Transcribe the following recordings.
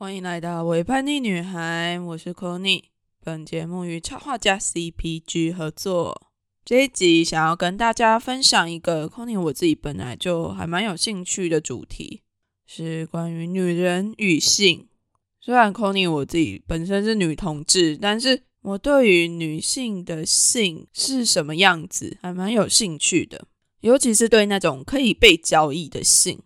欢迎来到伪叛逆女孩，我是 Kony。本节目与插画家 CPG 合作。这一集想要跟大家分享一个 Kony 我自己本来就还蛮有兴趣的主题，是关于女人与性。虽然 Kony 我自己本身是女同志，但是我对于女性的性是什么样子还蛮有兴趣的，尤其是对那种可以被交易的性，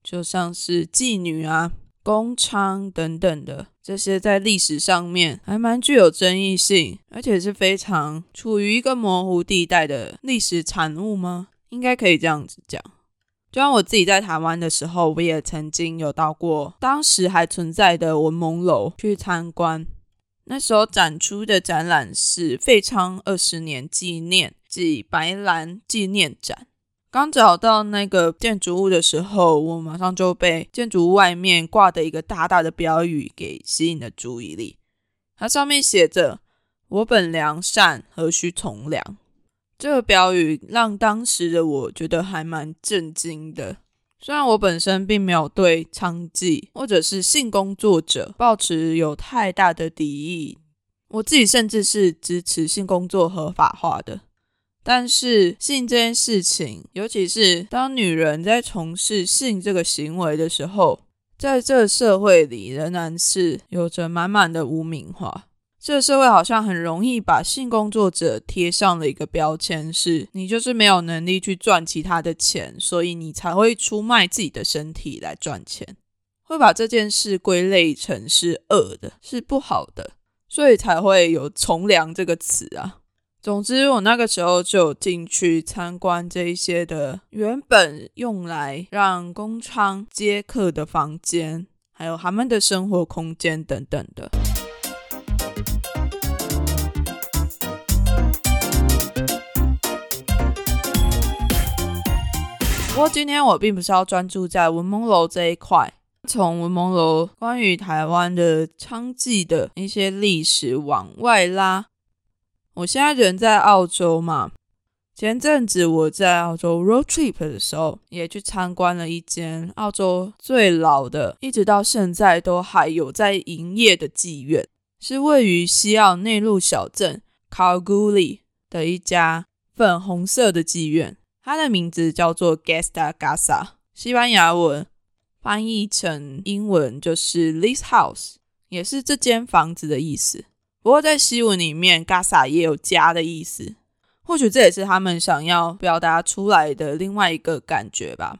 就像是妓女啊。公娼等等的这些，在历史上面还蛮具有争议性，而且是非常处于一个模糊地带的历史产物吗？应该可以这样子讲。就像我自己在台湾的时候，我也曾经有到过当时还存在的文蒙楼去参观，那时候展出的展览是废昌二十年纪念暨白兰纪念展。刚找到那个建筑物的时候，我马上就被建筑物外面挂的一个大大的标语给吸引了注意力。它上面写着“我本良善，何须从良”。这个标语让当时的我觉得还蛮震惊的。虽然我本身并没有对娼妓或者是性工作者抱持有太大的敌意，我自己甚至是支持性工作合法化的。但是性这件事情，尤其是当女人在从事性这个行为的时候，在这社会里仍然是有着满满的污名化。这社会好像很容易把性工作者贴上了一个标签，是你就是没有能力去赚其他的钱，所以你才会出卖自己的身体来赚钱，会把这件事归类成是恶的，是不好的，所以才会有从良这个词啊。总之，我那个时候就进去参观这一些的原本用来让工厂接客的房间，还有他们的生活空间等等的。不过今天我并不是要专注在文蒙楼这一块，从文蒙楼关于台湾的娼妓的一些历史往外拉。我现在人在澳洲嘛，前阵子我在澳洲 road trip 的时候，也去参观了一间澳洲最老的，一直到现在都还有在营业的妓院，是位于西澳内陆小镇 c a l g o o l i 的一家粉红色的妓院，它的名字叫做 Gesta Casa，西班牙文翻译成英文就是 this house，也是这间房子的意思。不过在西文里面，Gasa 也有家的意思，或许这也是他们想要表达出来的另外一个感觉吧。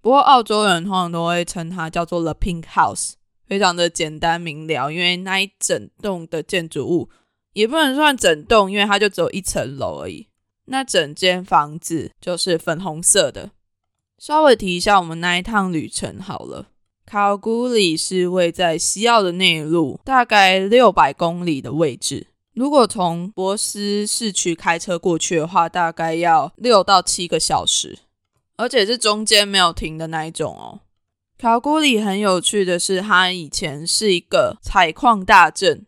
不过澳洲人通常都会称它叫做 The Pink House，非常的简单明了，因为那一整栋的建筑物也不能算整栋，因为它就只有一层楼而已。那整间房子就是粉红色的。稍微提一下我们那一趟旅程好了。考古里是位在西澳的内陆，大概六百公里的位置。如果从博斯市区开车过去的话，大概要六到七个小时，而且是中间没有停的那一种哦。考古里很有趣的是，它以前是一个采矿大镇，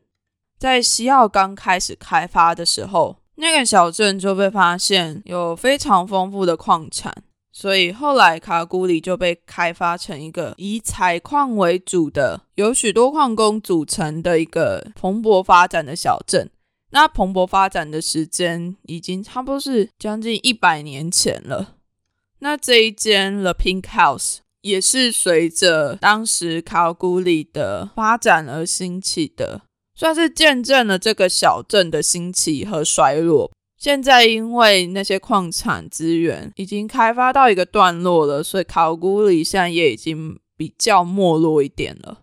在西澳刚开始开发的时候，那个小镇就被发现有非常丰富的矿产。所以后来卡古里就被开发成一个以采矿为主的、由许多矿工组成的一个蓬勃发展的小镇。那蓬勃发展的时间已经差不多是将近一百年前了。那这一间 The Pink House 也是随着当时卡古里的发展而兴起的，算是见证了这个小镇的兴起和衰落。现在因为那些矿产资源已经开发到一个段落了，所以考古里现在也已经比较没落一点了。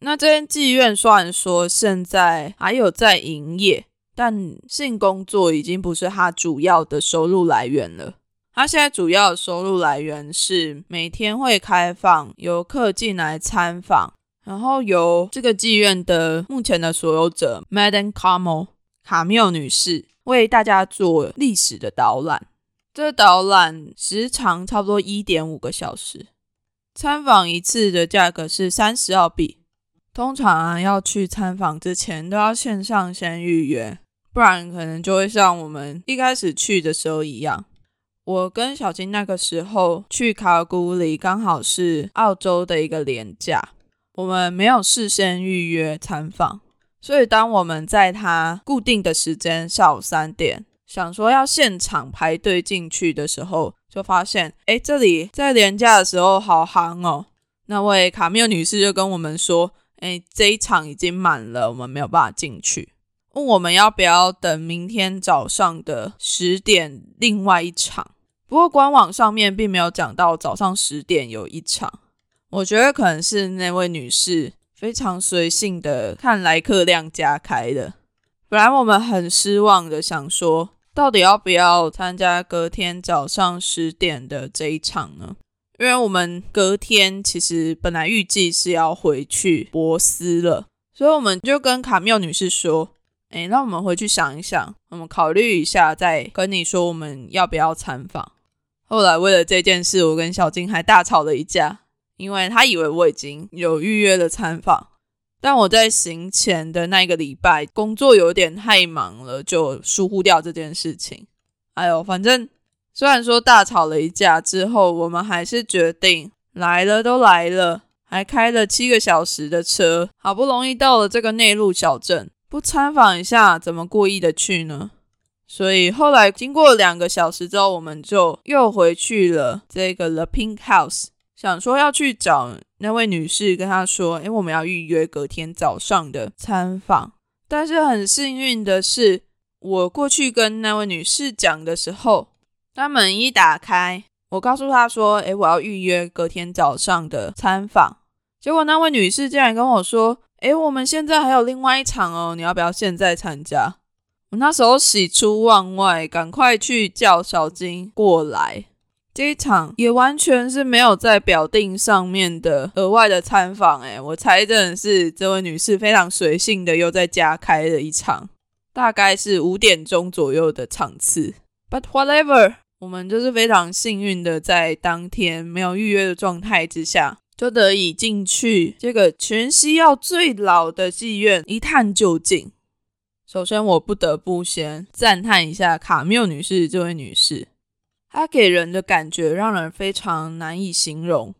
那这间妓院虽然说现在还有在营业，但性工作已经不是它主要的收入来源了。它现在主要的收入来源是每天会开放游客进来参访，然后由这个妓院的目前的所有者 Madam Carmel 卡缪女士。为大家做历史的导览，这导览时长差不多一点五个小时，参访一次的价格是三十澳币。通常啊，要去参访之前都要线上先预约，不然可能就会像我们一开始去的时候一样。我跟小金那个时候去卡古里，刚好是澳洲的一个廉假。我们没有事先预约参访，所以当我们在他固定的时间下午三点，想说要现场排队进去的时候，就发现，哎，这里在廉价的时候好行哦。那位卡缪女士就跟我们说，哎，这一场已经满了，我们没有办法进去。问我们要不要等明天早上的十点另外一场，不过官网上面并没有讲到早上十点有一场。我觉得可能是那位女士非常随性的看来客量加开的。本来我们很失望的想说，到底要不要参加隔天早上十点的这一场呢？因为我们隔天其实本来预计是要回去博斯了，所以我们就跟卡缪女士说。哎，那我们回去想一想，我们考虑一下，再跟你说我们要不要参访。后来为了这件事，我跟小金还大吵了一架，因为他以为我已经有预约了参访，但我在行前的那个礼拜工作有点太忙了，就疏忽掉这件事情。哎呦，反正虽然说大吵了一架之后，我们还是决定来了都来了，还开了七个小时的车，好不容易到了这个内陆小镇。不参访一下，怎么过意的去呢？所以后来经过两个小时之后，我们就又回去了这个 The Pink House，想说要去找那位女士，跟她说：“诶，我们要预约隔天早上的参访。”但是很幸运的是，我过去跟那位女士讲的时候，她门一打开，我告诉她说：“诶，我要预约隔天早上的参访。”结果那位女士竟然跟我说。哎，我们现在还有另外一场哦，你要不要现在参加？我那时候喜出望外，赶快去叫小金过来。这一场也完全是没有在表定上面的额外的参访。哎，我猜真的是这位女士非常随性的又在加开了一场，大概是五点钟左右的场次。But whatever，我们就是非常幸运的在当天没有预约的状态之下。就得以进去这个全西要最老的妓院一探究竟。首先，我不得不先赞叹一下卡缪女士这位女士，她给人的感觉让人非常难以形容。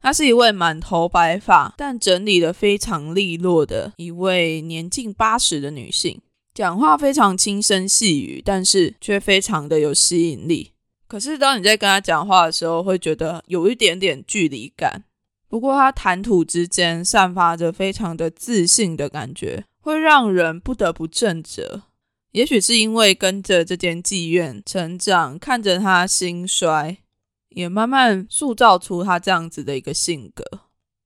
她是一位满头白发但整理的非常利落的一位年近八十的女性，讲话非常轻声细语，但是却非常的有吸引力。可是当你在跟她讲话的时候，会觉得有一点点距离感。不过，他谈吐之间散发着非常的自信的感觉，会让人不得不正折。也许是因为跟着这间妓院成长，看着他兴衰，也慢慢塑造出他这样子的一个性格，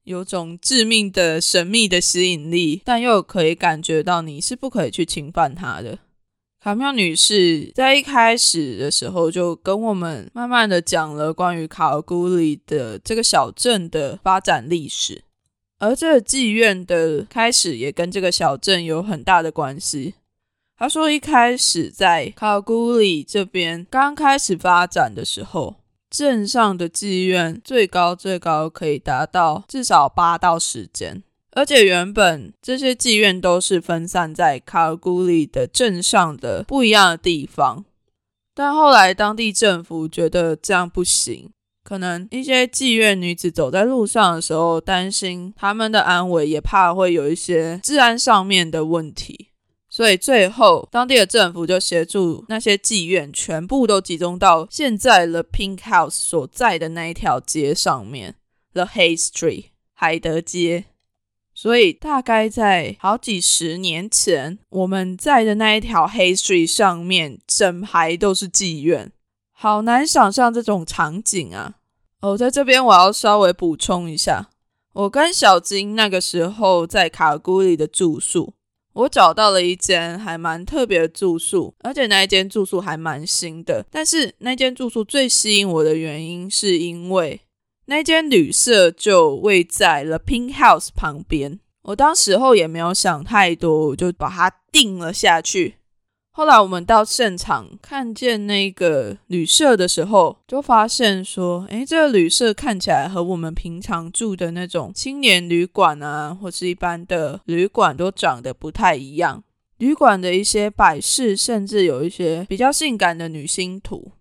有种致命的神秘的吸引力，但又可以感觉到你是不可以去侵犯他的。卡妙女士在一开始的时候就跟我们慢慢的讲了关于卡尔古里的这个小镇的发展历史，而这个妓院的开始也跟这个小镇有很大的关系。他说，一开始在卡尔古里这边刚开始发展的时候，镇上的妓院最高最高可以达到至少八到十间。而且原本这些妓院都是分散在卡尔古里的镇上的不一样的地方，但后来当地政府觉得这样不行，可能一些妓院女子走在路上的时候，担心他们的安危，也怕会有一些治安上面的问题，所以最后当地的政府就协助那些妓院全部都集中到现在 The Pink House 所在的那一条街上面，The Hay Street 海德街。所以大概在好几十年前，我们在的那一条黑水上面，整排都是妓院，好难想象这种场景啊！哦，在这边我要稍微补充一下，我跟小金那个时候在卡古里的住宿，我找到了一间还蛮特别的住宿，而且那一间住宿还蛮新的。但是那间住宿最吸引我的原因，是因为。那间旅社就位在了 Pink House 旁边，我当时候也没有想太多，我就把它定了下去。后来我们到现场看见那个旅社的时候，就发现说，诶，这个旅社看起来和我们平常住的那种青年旅馆啊，或是一般的旅馆都长得不太一样。旅馆的一些摆饰，甚至有一些比较性感的女星图。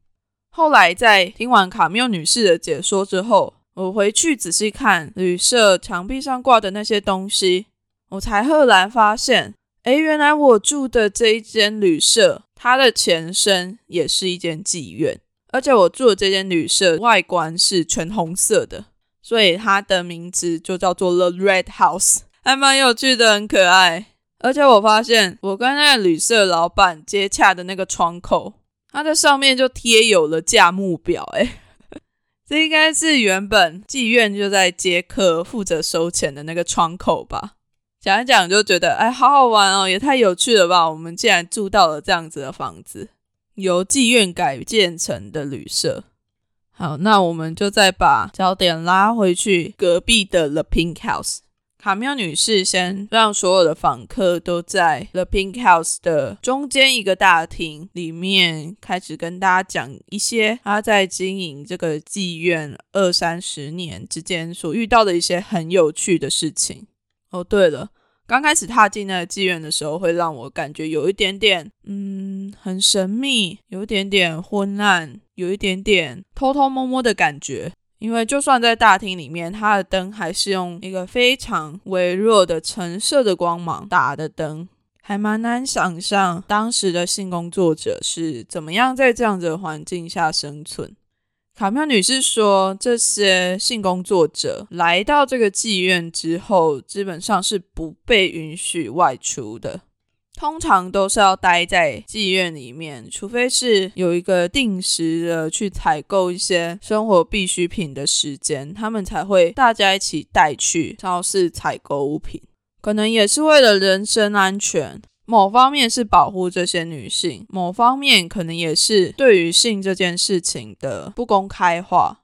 后来在听完卡缪女士的解说之后，我回去仔细看旅社墙壁上挂的那些东西，我才赫然发现，哎，原来我住的这一间旅社，它的前身也是一间妓院，而且我住的这间旅社外观是全红色的，所以它的名字就叫做 The Red House，还蛮有趣的，很可爱。而且我发现，我跟那个旅社老板接洽的那个窗口，它的上面就贴有了价目表，哎。这应该是原本妓院就在接客、负责收钱的那个窗口吧？讲一讲就觉得，哎，好好玩哦，也太有趣了吧！我们竟然住到了这样子的房子，由妓院改建成的旅社。好，那我们就再把焦点拉回去隔壁的 The Pink House。卡缪女士先让所有的访客都在 The Pink House 的中间一个大厅里面，开始跟大家讲一些她在经营这个妓院二三十年之间所遇到的一些很有趣的事情。哦，对了，刚开始踏进那个妓院的时候，会让我感觉有一点点，嗯，很神秘，有一点点昏暗，有一点点偷偷摸摸的感觉。因为就算在大厅里面，它的灯还是用一个非常微弱的橙色的光芒打的灯，还蛮难想象当时的性工作者是怎么样在这样子的环境下生存。卡妙女士说，这些性工作者来到这个妓院之后，基本上是不被允许外出的。通常都是要待在妓院里面，除非是有一个定时的去采购一些生活必需品的时间，他们才会大家一起带去超市采购物品。可能也是为了人身安全，某方面是保护这些女性，某方面可能也是对于性这件事情的不公开化。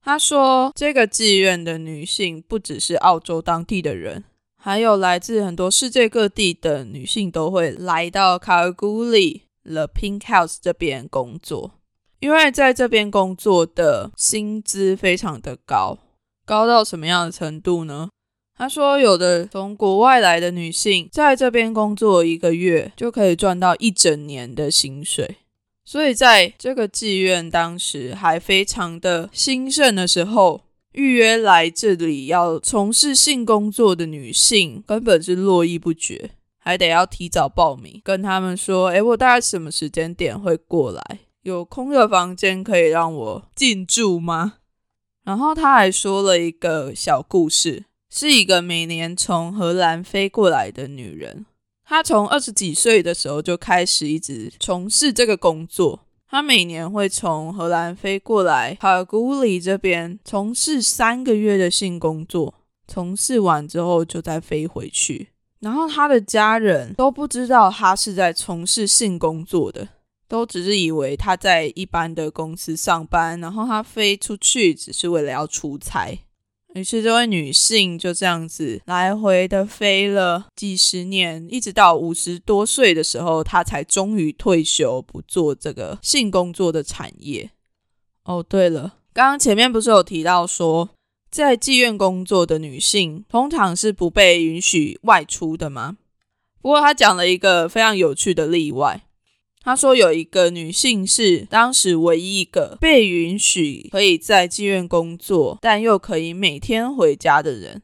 他说，这个妓院的女性不只是澳洲当地的人。还有来自很多世界各地的女性都会来到卡尔古里 The Pink House 这边工作，因为在这边工作的薪资非常的高，高到什么样的程度呢？他说，有的从国外来的女性在这边工作一个月就可以赚到一整年的薪水，所以在这个妓院当时还非常的兴盛的时候。预约来这里要从事性工作的女性根本是络绎不绝，还得要提早报名，跟他们说：“诶，我大概什么时间点会过来？有空的房间可以让我进驻吗？”然后他还说了一个小故事，是一个每年从荷兰飞过来的女人，她从二十几岁的时候就开始一直从事这个工作。她每年会从荷兰飞过来卡古里这边从事三个月的性工作，从事完之后就再飞回去。然后她的家人都不知道她是在从事性工作的，都只是以为她在一般的公司上班，然后她飞出去只是为了要出差。于是，这位女性就这样子来回的飞了几十年，一直到五十多岁的时候，她才终于退休，不做这个性工作的产业。哦，对了，刚刚前面不是有提到说，在妓院工作的女性通常是不被允许外出的吗？不过，她讲了一个非常有趣的例外。他说有一个女性是当时唯一一个被允许可以在妓院工作，但又可以每天回家的人。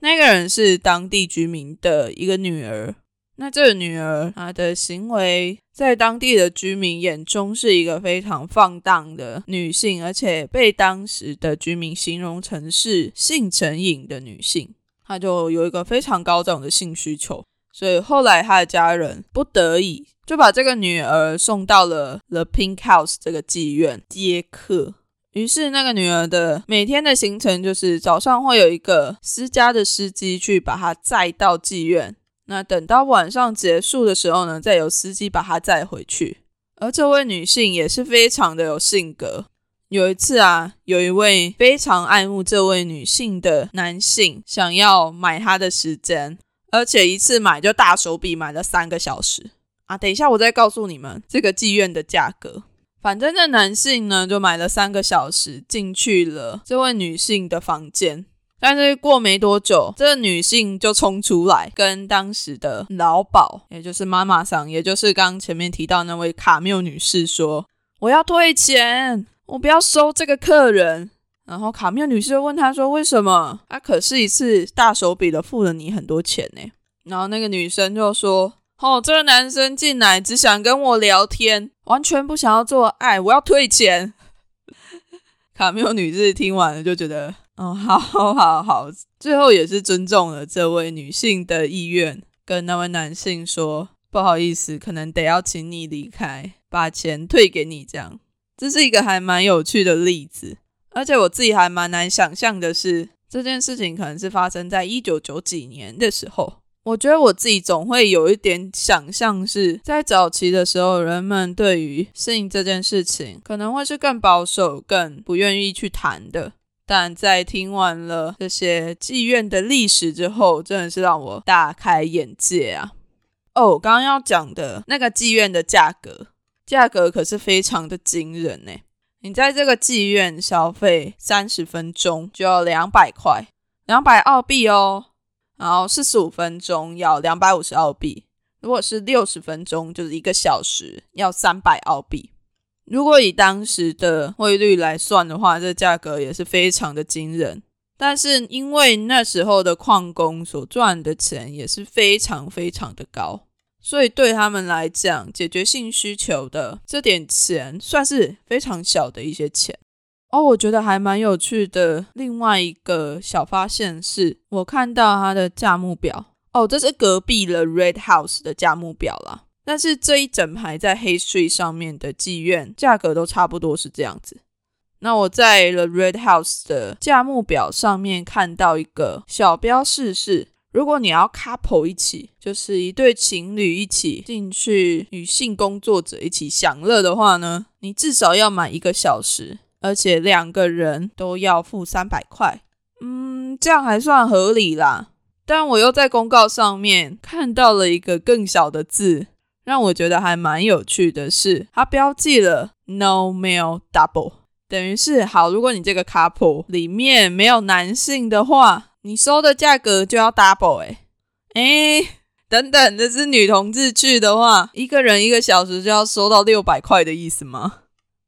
那个人是当地居民的一个女儿。那这个女儿她的行为在当地的居民眼中是一个非常放荡的女性，而且被当时的居民形容成是性成瘾的女性。她就有一个非常高涨的性需求，所以后来他的家人不得已。就把这个女儿送到了 The Pink House 这个妓院接客。于是，那个女儿的每天的行程就是早上会有一个私家的司机去把她载到妓院。那等到晚上结束的时候呢，再由司机把她载回去。而这位女性也是非常的有性格。有一次啊，有一位非常爱慕这位女性的男性想要买她的时间，而且一次买就大手笔买了三个小时。啊，等一下，我再告诉你们这个妓院的价格。反正这男性呢，就买了三个小时进去了这位女性的房间。但是过没多久，这女性就冲出来，跟当时的老鸨，也就是妈妈桑，也就是刚前面提到那位卡缪女士说：“我要退钱，我不要收这个客人。”然后卡缪女士就问他说：“为什么？他可是一次大手笔的付了你很多钱呢？”然后那个女生就说：“哦，这个男生进来只想跟我聊天，完全不想要做爱，我要退钱。”卡缪女士听完了就觉得：“哦，好好好。”最后也是尊重了这位女性的意愿，跟那位男性说：“不好意思，可能得要请你离开，把钱退给你。”这样，这是一个还蛮有趣的例子。而且我自己还蛮难想象的是，这件事情可能是发生在一九九几年的时候。我觉得我自己总会有一点想象，是在早期的时候，人们对于性这件事情可能会是更保守、更不愿意去谈的。但在听完了这些妓院的历史之后，真的是让我大开眼界啊！哦，刚刚要讲的那个妓院的价格，价格可是非常的惊人呢。你在这个妓院消费三十分钟就要两百块，两百澳币哦。然后四十五分钟要两百五十澳币，如果是六十分钟，就是一个小时要三百澳币。如果以当时的汇率来算的话，这价格也是非常的惊人。但是因为那时候的矿工所赚的钱也是非常非常的高。所以对他们来讲，解决性需求的这点钱算是非常小的一些钱哦。我觉得还蛮有趣的。另外一个小发现是，我看到它的价目表哦，这是隔壁的 Red House 的价目表啦。但是这一整排在 Hay Street 上面的妓院价格都差不多是这样子。那我在 The Red House 的价目表上面看到一个小标示是。如果你要 couple 一起，就是一对情侣一起进去与性工作者一起享乐的话呢，你至少要买一个小时，而且两个人都要付三百块。嗯，这样还算合理啦。但我又在公告上面看到了一个更小的字，让我觉得还蛮有趣的是，它标记了 no male double，等于是好，如果你这个 couple 里面没有男性的话。你收的价格就要 double 哎哎，等等，这是女同志去的话，一个人一个小时就要收到六百块的意思吗？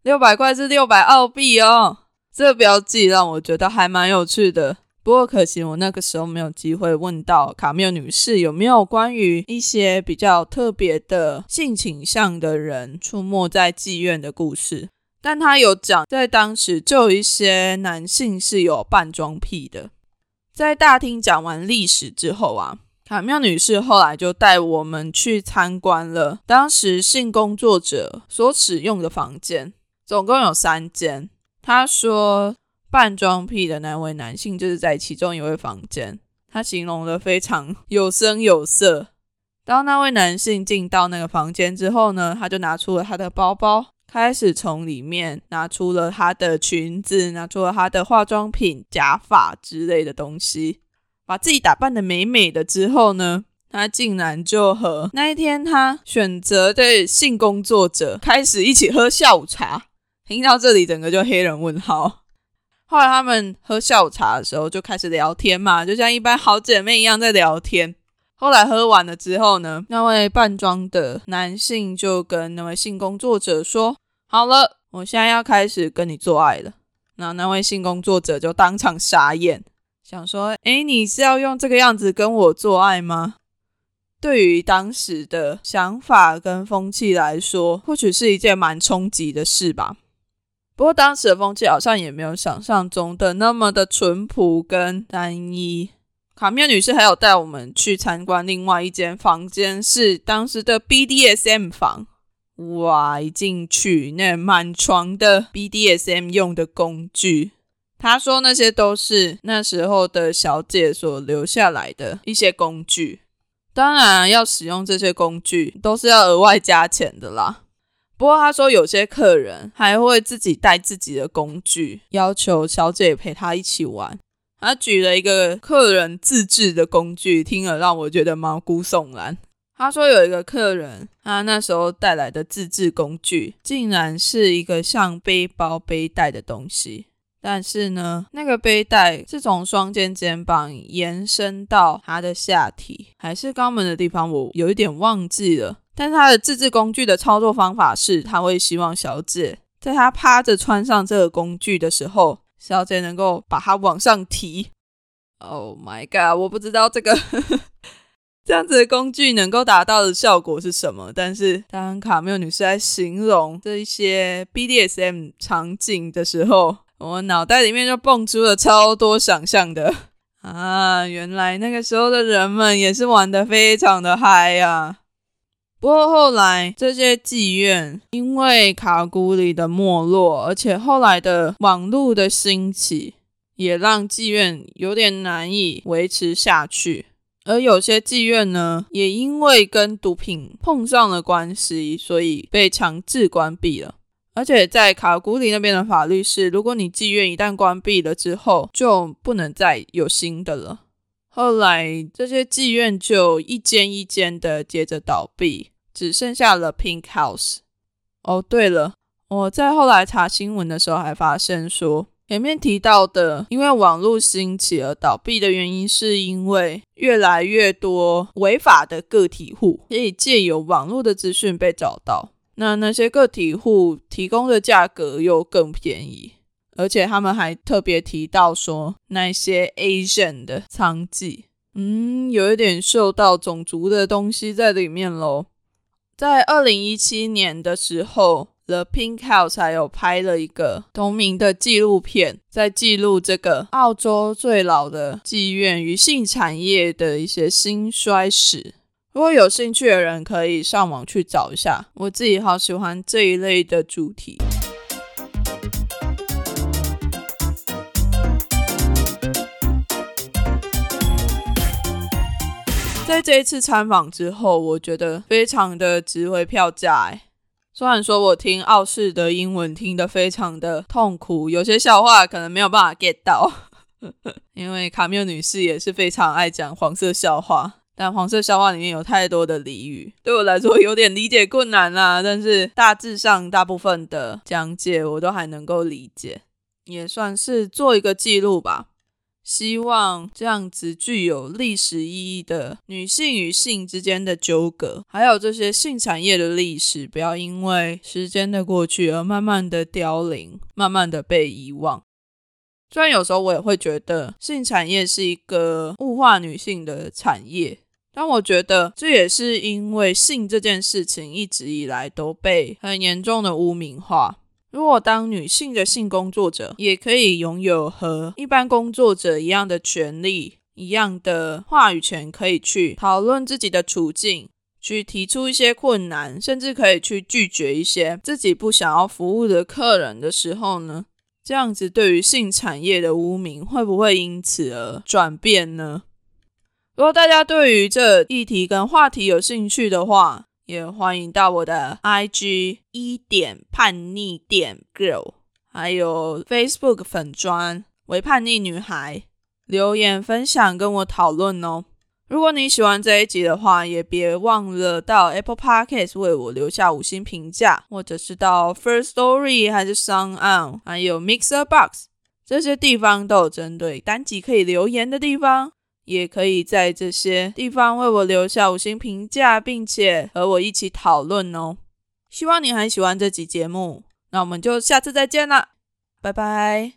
六百块是六百澳币哦，这个标记让我觉得还蛮有趣的。不过可惜我那个时候没有机会问到卡缪女士有没有关于一些比较特别的性倾向的人出没在妓院的故事，但她有讲，在当时就有一些男性是有扮装癖的。在大厅讲完历史之后啊，卡妙女士后来就带我们去参观了当时性工作者所使用的房间，总共有三间。她说，扮装癖的那位男性就是在其中一位房间，她形容的非常有声有色。当那位男性进到那个房间之后呢，他就拿出了他的包包。开始从里面拿出了她的裙子，拿出了她的化妆品、假发之类的东西，把自己打扮的美美的之后呢，她竟然就和那一天她选择的性工作者开始一起喝下午茶。听到这里，整个就黑人问号。后来他们喝下午茶的时候就开始聊天嘛，就像一般好姐妹一样在聊天。后来喝完了之后呢，那位扮装的男性就跟那位性工作者说：“好了，我现在要开始跟你做爱了。”那那位性工作者就当场傻眼，想说：“诶，你是要用这个样子跟我做爱吗？”对于当时的想法跟风气来说，或许是一件蛮冲击的事吧。不过当时的风气好像也没有想象中的那么的淳朴跟单一。卡缪女士还有带我们去参观另外一间房间，是当时的 BDSM 房。哇！一进去，那满床的 BDSM 用的工具，她说那些都是那时候的小姐所留下来的一些工具。当然，要使用这些工具都是要额外加钱的啦。不过她说有些客人还会自己带自己的工具，要求小姐陪他一起玩。他举了一个客人自制的工具，听了让我觉得毛骨悚然。他说有一个客人，他那时候带来的自制工具，竟然是一个像背包背带的东西。但是呢，那个背带是从双肩肩膀延伸到他的下体，还是肛门的地方，我有一点忘记了。但是他的自制工具的操作方法是，他会希望小姐在他趴着穿上这个工具的时候。小姐能够把它往上提。Oh my god！我不知道这个 这样子的工具能够达到的效果是什么，但是当卡缪女士在形容这一些 BDSM 场景的时候，我脑袋里面就蹦出了超多想象的 啊！原来那个时候的人们也是玩的非常的嗨呀。不过后来这些妓院因为卡古里的没落，而且后来的网络的兴起，也让妓院有点难以维持下去。而有些妓院呢，也因为跟毒品碰上了关系，所以被强制关闭了。而且在卡古里那边的法律是，如果你妓院一旦关闭了之后，就不能再有新的了。后来这些妓院就一间一间的接着倒闭，只剩下了 Pink House。哦，对了，我在后来查新闻的时候还发现说，前面提到的因为网络兴起而倒闭的原因，是因为越来越多违法的个体户可以借由网络的资讯被找到，那那些个体户提供的价格又更便宜。而且他们还特别提到说，那些 Asian 的娼妓，嗯，有一点受到种族的东西在里面喽。在二零一七年的时候，The Pink House 还有拍了一个同名的纪录片，在记录这个澳洲最老的妓院与性产业的一些兴衰史。如果有兴趣的人，可以上网去找一下。我自己好喜欢这一类的主题。在这一次参访之后，我觉得非常的值回票价。虽然说我听澳式的英文听得非常的痛苦，有些笑话可能没有办法 get 到，因为卡缪女士也是非常爱讲黄色笑话，但黄色笑话里面有太多的俚语，对我来说有点理解困难啦。但是大致上大部分的讲解我都还能够理解，也算是做一个记录吧。希望这样子具有历史意义的女性与性之间的纠葛，还有这些性产业的历史，不要因为时间的过去而慢慢的凋零，慢慢的被遗忘。虽然有时候我也会觉得性产业是一个物化女性的产业，但我觉得这也是因为性这件事情一直以来都被很严重的污名化。如果当女性的性工作者，也可以拥有和一般工作者一样的权利、一样的话语权，可以去讨论自己的处境，去提出一些困难，甚至可以去拒绝一些自己不想要服务的客人的时候呢？这样子对于性产业的污名会不会因此而转变呢？如果大家对于这议题跟话题有兴趣的话，也欢迎到我的 IG 一点叛逆点 girl，还有 Facebook 粉砖为叛逆女孩留言分享跟我讨论哦。如果你喜欢这一集的话，也别忘了到 Apple Podcast 为我留下五星评价，或者是到 First Story 还是 Sound On，还有 Mixer Box 这些地方都有针对单集可以留言的地方。也可以在这些地方为我留下五星评价，并且和我一起讨论哦。希望你很喜欢这集节目，那我们就下次再见啦，拜拜。